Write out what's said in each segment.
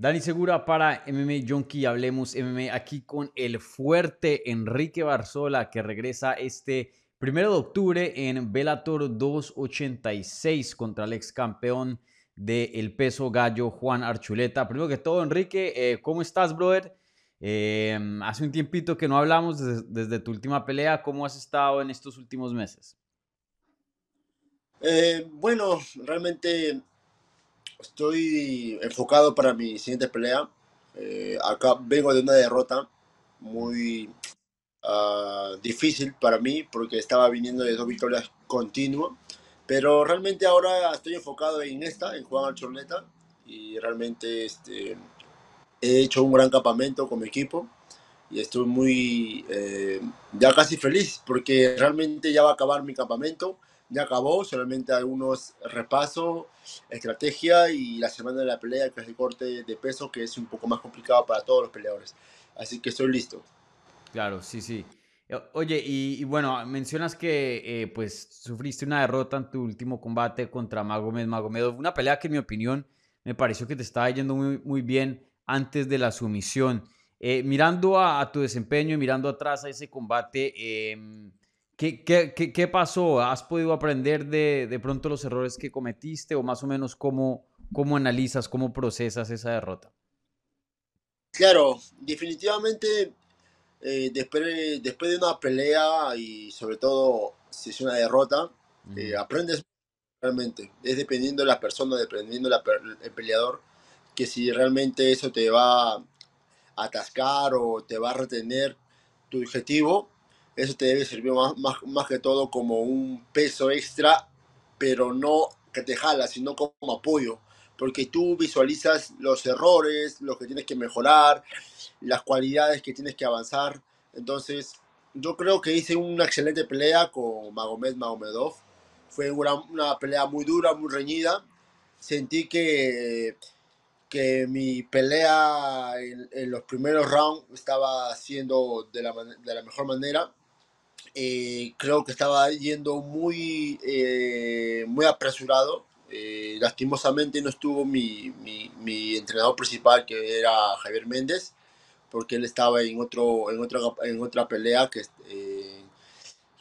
Dani Segura para MMA Junkie, hablemos MMA aquí con el fuerte Enrique Barzola que regresa este primero de octubre en Bellator 286 contra el ex campeón del peso gallo Juan Archuleta. Primero que todo, Enrique, eh, ¿cómo estás, brother? Eh, hace un tiempito que no hablamos desde, desde, tu última pelea. ¿Cómo has estado en estos últimos meses? Eh, bueno, realmente Estoy enfocado para mi siguiente pelea. Eh, acá vengo de una derrota muy uh, difícil para mí porque estaba viniendo de dos victorias continuas. Pero realmente ahora estoy enfocado en esta, en Juan Alchorleta. Y realmente este, he hecho un gran campamento con mi equipo. Y estoy muy, eh, ya casi feliz porque realmente ya va a acabar mi campamento ya acabó, solamente algunos repasos, estrategia y la semana de la pelea, que es el corte de peso, que es un poco más complicado para todos los peleadores. Así que estoy listo. Claro, sí, sí. Oye, y, bueno, mencionas que eh, pues sufriste una derrota en tu último combate contra Magomed Magomedov, una pelea que en mi opinión me pareció que te estaba yendo muy, muy bien antes de la sumisión. Eh, mirando a, tu desempeño y mirando atrás a ese combate, eh, ¿Qué, qué, qué, pasó? ¿Has podido aprender de, de, pronto los errores que cometiste o más o menos cómo, cómo analizas, cómo procesas esa derrota? Claro, definitivamente eh, después, después de una pelea y sobre todo si es una derrota, eh, aprendes realmente. Es dependiendo de la persona, dependiendo del peleador, que si realmente eso te va a atascar o te va a retener tu objetivo, eso te debe servir más, más, más que todo como un peso extra, pero no que te jala, sino como apoyo, porque tú visualizas los errores, lo que tienes que mejorar, las cualidades que tienes que avanzar. Entonces, yo creo que hice una excelente pelea con Magomed Magomedov. Fue una, una pelea muy dura, muy reñida. Sentí que, que mi pelea en, en los primeros rounds estaba haciendo de la, de la mejor manera eh, creo que estaba yendo muy, eh, muy apresurado. Eh, lastimosamente no estuvo mi, mi, entrenador principal, que era Javier Méndez, porque él estaba en, otro, en, otra, en otra pelea que,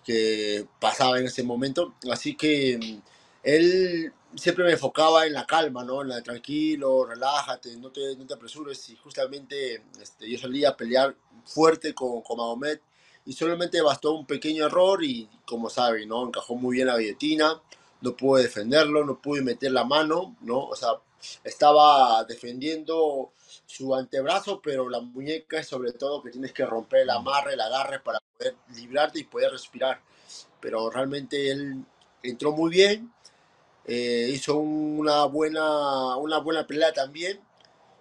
que pasaba en ese momento. Así que mm, él siempre me enfocaba en la calma, ¿no? En la de tranquilo, relájate, no te, no te apresures. Y justamente este, yo salía a pelear fuerte con, con Mahomet y solamente bastó un pequeño error y como saben, ¿no? Encajó muy bien la billetina, no pude defenderlo, no pude meter la mano, ¿no? O sea, estaba defendiendo su antebrazo, pero la muñeca es sobre todo que tienes que romper el amarre, el agarre para poder librarte y poder respirar. Pero realmente él entró muy bien, eh, hizo una buena, una buena pelea también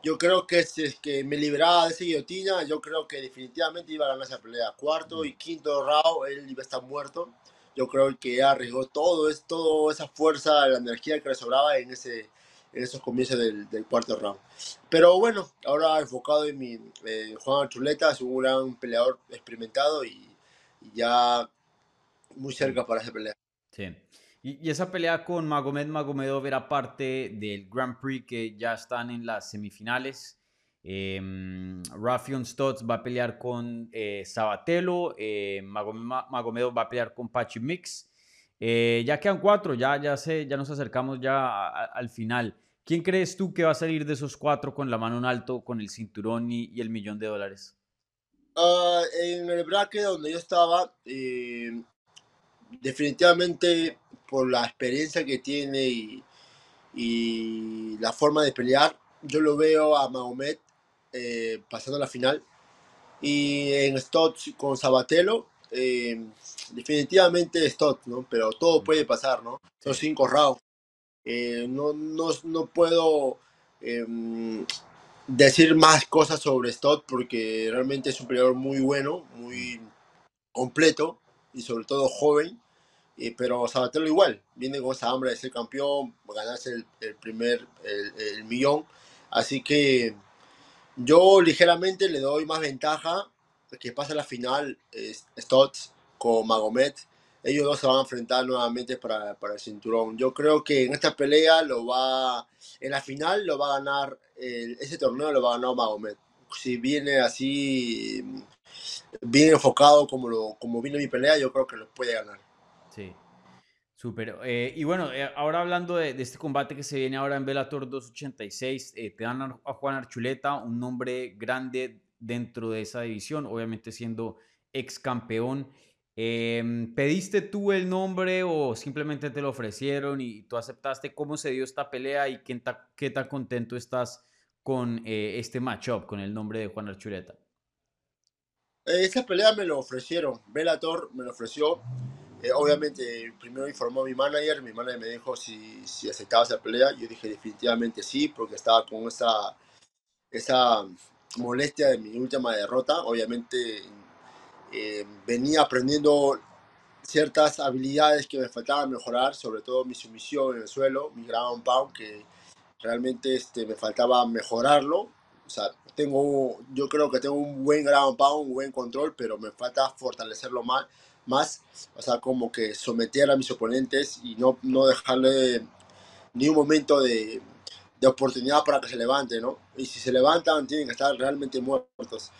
yo creo que si es que me liberaba de esa guillotina, yo creo que definitivamente iba a ganar esa pelea. Cuarto y quinto round, él iba a estar muerto. Yo creo que arriesgó todo, es, toda esa fuerza, la energía que le sobraba en, ese, en esos comienzos del, del cuarto round. Pero bueno, ahora enfocado en, mi, Juan Archuleta, es un gran peleador experimentado y, y ya muy cerca para esa pelea. Sí. Y, esa pelea con Magomed Magomedov era parte del Grand Prix que ya están en las semifinales. Eh, Rafion Stotts va a pelear con eh, Sabatelo, eh, Magomedov va a pelear con Pachi Mix. Eh, ya quedan cuatro, ya, ya, sé, ya nos acercamos ya al final. ¿Quién crees tú que va a salir de esos cuatro con la mano en alto, con el cinturón y, el millón de dólares? Uh, en el bracket donde yo estaba, eh, definitivamente por la experiencia que tiene y, y, la forma de pelear, yo lo veo a Mahomet eh, pasando a la final. Y en Stott con Sabatelo, eh, definitivamente Stott, ¿no? Pero todo puede pasar, ¿no? Son cinco rounds. Eh, no, no, no, puedo em, decir más cosas sobre Stott porque realmente es un peleador muy bueno, muy completo y sobre todo joven. Y, pero Sabatelo igual, viene con esa hambre de ser campeón, ganarse el, primer, el, millón. Así que yo ligeramente le doy más ventaja que pase la final Stotts con Magomed. ellos dos se van a enfrentar nuevamente para, para, el cinturón. Yo creo que en esta pelea lo va, en la final lo va a ganar, ese torneo lo va a ganar Magomed. Si viene así, bien enfocado como, lo, como viene mi pelea, yo creo que lo puede ganar. Sí, súper. Eh, y bueno, eh, ahora hablando de, este combate que se viene ahora en Bellator 286, eh, te dan a Juan Archuleta, un nombre grande dentro de esa división, obviamente siendo ex campeón. Em, ¿Pediste tú el nombre o simplemente te lo ofrecieron y tú aceptaste? ¿Cómo se dio esta pelea y qué, tan contento estás con eh, este matchup, con el nombre de Juan Archuleta? Esa pelea me lo ofrecieron, Bellator me lo ofreció. Eh, obviamente, primero informó mi manager, mi manager me dijo si, si aceptaba esa pelea. Yo dije definitivamente sí, porque estaba con esa, esa molestia de mi última derrota. Obviamente eh, venía aprendiendo ciertas habilidades que me faltaban mejorar, sobre todo mi sumisión en el suelo, mi ground pound, que realmente este, me faltaba mejorarlo. O sea, tengo, yo creo que tengo un buen ground pound, un buen control, pero me falta fortalecerlo más, más o sea, como que someter a mis oponentes y no, no dejarle ni un momento de, de oportunidad para que se levante, ¿no? Y si se levantan, tienen que estar realmente muertos,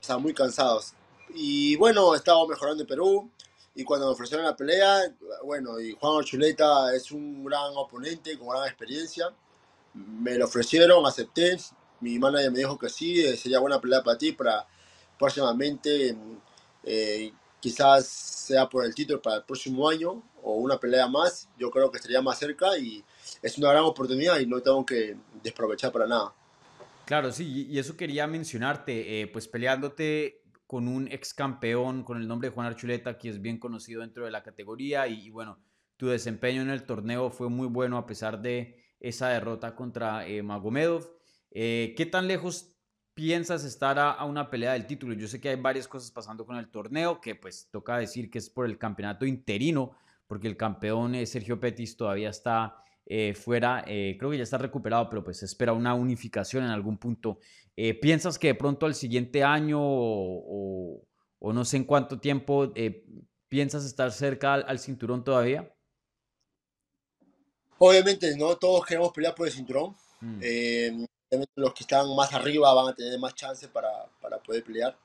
o sea, muy cansados. Y bueno, estaba mejorando en Perú. Y cuando me ofrecieron la pelea, bueno, y Juan Archuleta es un gran oponente con gran experiencia. Me lo ofrecieron, acepté. Mi manager me dijo que sí, eh, sería buena pelea para ti, para próximamente, eh, quizás sea por el título para el próximo año o una pelea más. Yo creo que estaría más cerca y es una gran oportunidad y no tengo que desprovechar para nada. Claro, sí, y eso quería mencionarte, eh, pues peleándote con un ex campeón con el nombre de Juan Archuleta, que es bien conocido dentro de la categoría. Y, bueno, tu desempeño en el torneo fue muy bueno a pesar de esa derrota contra eh, Magomedov. Eh, ¿Qué tan lejos piensas estar a, una pelea del título? Yo sé que hay varias cosas pasando con el torneo, que pues toca decir que es por el campeonato interino, porque el campeón eh, Sergio Petis todavía está eh, fuera, creo que ya está recuperado, pero pues espera una unificación en algún punto. Eh, ¿Piensas que de pronto al siguiente año o, no sé en cuánto tiempo eh, piensas estar cerca al, cinturón todavía? Obviamente, no todos queremos pelear por el cinturón. Mm. Eh, los que están más arriba van a tener más chance para, para, poder pelear.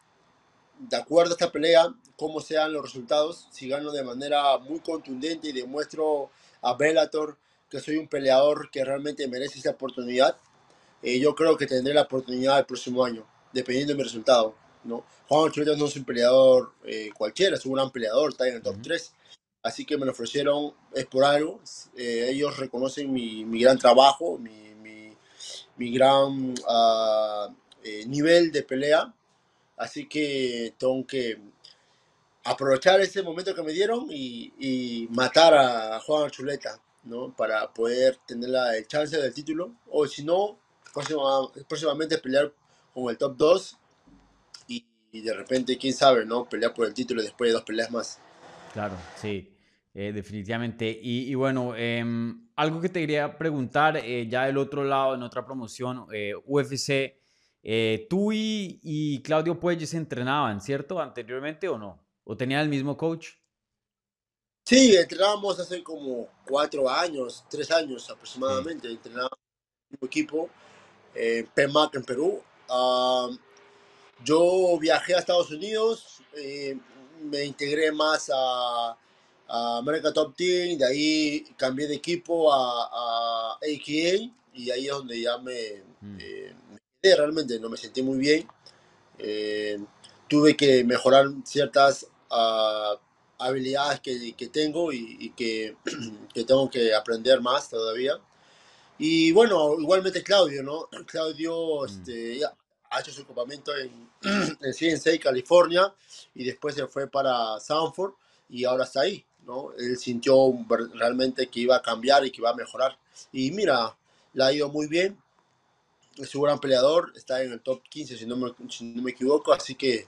De acuerdo a esta pelea, como sean los resultados, si gano de manera muy contundente y demuestro a Bellator que soy un peleador que realmente merece esa oportunidad, eh, yo creo que tendré la oportunidad el próximo año, dependiendo de mi resultado. ¿no? Juan Archuleta no es un peleador eh, cualquiera, es un gran peleador, está en el top 3. Así que me lo ofrecieron, es por algo. Eh, ellos reconocen mi, mi, gran trabajo, mi, mi, gran uh, nivel de pelea. Así que tengo que aprovechar ese momento que me dieron y, y matar a Juan Archuleta, ¿no? Para poder tener la, chance del título. O si no, próximamente pelear con el top 2 y, de repente, quién sabe, ¿no? Pelear por el título después de dos peleas más. Claro, sí, eh, definitivamente. Y, bueno, em, algo que te quería preguntar, eh, ya del otro lado, en otra promoción, eh, UFC, tú y, y, Claudio Puelles entrenaban, ¿cierto? Anteriormente o no? ¿O tenían el mismo coach? Sí, entrenábamos hace como cuatro años, tres años aproximadamente, entrenábamos en un equipo eh, PEMAC en Perú. Ah, yo viajé a Estados Unidos, me integré más a, a, America Top Team, de ahí cambié de equipo a, a AKA y ahí es donde ya me, mm. eh, quedé realmente, no me sentí muy bien. Eh, tuve que mejorar ciertas uh, habilidades que, que tengo y, y que, que, tengo que aprender más todavía. Y bueno, igualmente Claudio, ¿no? Claudio mm. este, ha hecho su campamento en, en CNC, California, y después se fue para Sanford y ahora está ahí, ¿no? Él sintió realmente que iba a cambiar y que iba a mejorar. Y mira, le ha ido muy bien. Es un gran peleador, está en el top 15 si no me, si no me equivoco, así que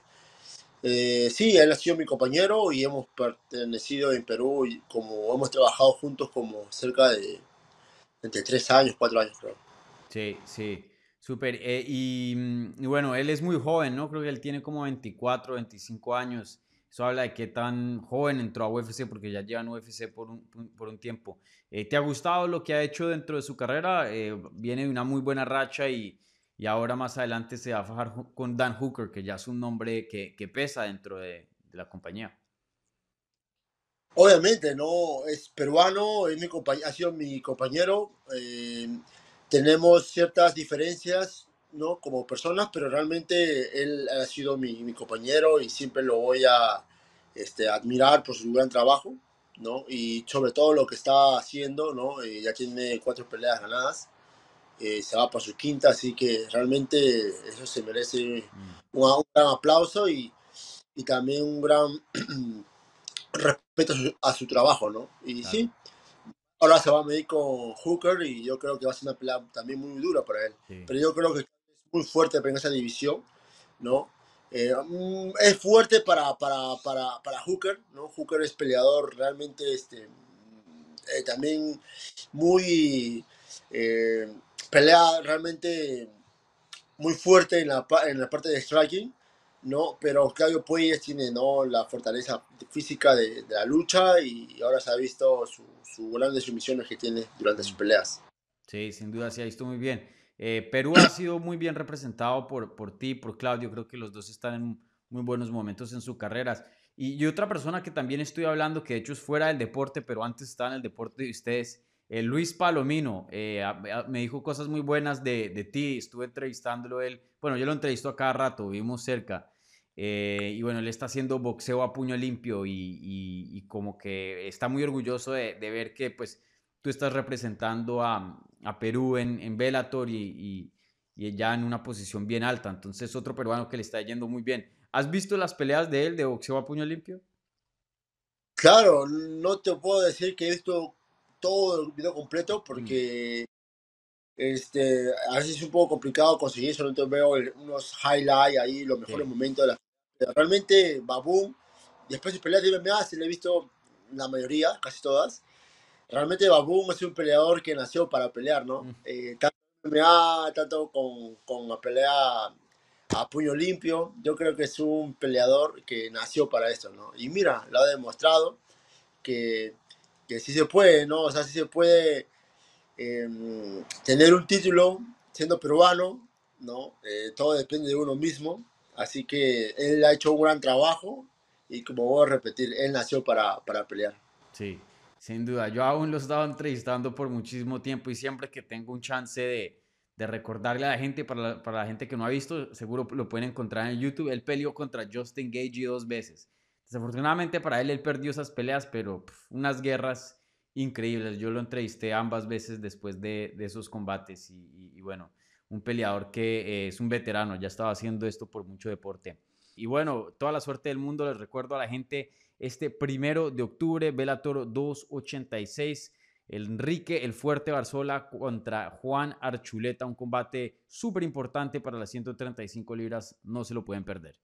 eh, sí, él ha sido mi compañero y hemos pertenecido en Perú y como hemos trabajado juntos como cerca de entre tres años, cuatro años, creo. Sí, sí, súper. Eh, mm, y, bueno, él es muy joven, ¿no? Creo que él tiene como 24, 25 años. Eso habla de qué tan joven entró a UFC, porque ya lleva en UFC por un, por un tiempo. Eh, ¿Te ha gustado lo que ha hecho dentro de su carrera? Eh, viene de una muy buena racha y, y, ahora más adelante se va a fajar con Dan Hooker, que ya es un nombre que, que pesa dentro de, la compañía. Obviamente, no, es peruano, es mi ha sido mi compañero. Eh, tenemos ciertas diferencias, ¿no? Como personas, pero realmente él ha sido mi, mi compañero y siempre lo voy a este, admirar por su gran trabajo, ¿no? Y sobre todo lo que está haciendo, ¿no? Eh, ya tiene cuatro peleas ganadas, eh, se va para su quinta, así que realmente eso se merece mm. un, gran aplauso y, y, también un gran respeto a su, trabajo, ¿no? Y sí, ahora se va a medir con Hooker y yo creo que va a ser una pelea también muy dura para él. Pero yo creo que muy fuerte en esa división, ¿no? Eh, mm, es fuerte para, para, para, para, Hooker, ¿no? Hooker es peleador realmente este, eh, también muy... Eh, pelea realmente muy fuerte en la, en la parte de striking, ¿no? Pero Claudio Puelles tiene, ¿no? La fortaleza física de, de la lucha y ahora se ha visto su, su grandes sumisiones que tiene durante sus peleas. Sí, sin duda se ha visto muy bien. Eh, Perú ha sido muy bien representado por, por ti, por Claudio. Creo que los dos están en muy buenos momentos en sus carreras. Y, otra persona que también estoy hablando, que de hecho es fuera del deporte, pero antes está en el deporte de ustedes, eh, Luis Palomino, eh, me dijo cosas muy buenas de, de, ti. Estuve entrevistándolo él. Bueno, yo lo entrevisto a cada rato, vivimos cerca. y bueno, él está haciendo boxeo a puño limpio y, y, como que está muy orgulloso de, de ver que pues tú estás representando a, a Perú en, en Bellator y, y, ya en una posición bien alta. Entonces, otro peruano que le está yendo muy bien. ¿Has visto las peleas de él de boxeo a puño limpio? Claro, no te puedo decir que he visto todo el video completo porque este, a veces es un poco complicado conseguir eso. No veo unos highlights ahí, los mejores momentos de la Realmente, Baboon, después de peleas de MMA, se le he visto la mayoría, casi todas realmente Baboon es un peleador que nació para pelear, ¿no? Mm. Eh, tanto MMA, tanto con, con la pelea a puño limpio, yo creo que es un peleador que nació para esto, ¿no? Y mira, lo ha demostrado que, que sí se puede, ¿no? O sea, sí se puede em, tener un título siendo peruano, ¿no? Eh, todo depende de uno mismo, así que él ha hecho un gran trabajo y como voy a repetir, él nació para, para pelear. Sí. Sin duda, yo aún lo he estado entrevistando por muchísimo tiempo y siempre que tengo un chance de, recordarle a la gente, para la, gente que no ha visto, seguro lo pueden encontrar en YouTube, él peleó contra Justin Gage dos veces. Desafortunadamente para él, él perdió esas peleas, pero unas guerras increíbles. Yo lo entrevisté ambas veces después de, esos combates y, y, bueno, un peleador que eh, es un veterano, ya estaba haciendo esto por mucho deporte. Y bueno, toda la suerte del mundo, les recuerdo a la gente este primero de octubre, Bellator 286. Enrique el Fuerte Barzola contra Juan Archuleta, un combate súper importante para las 135 libras, no se lo pueden perder.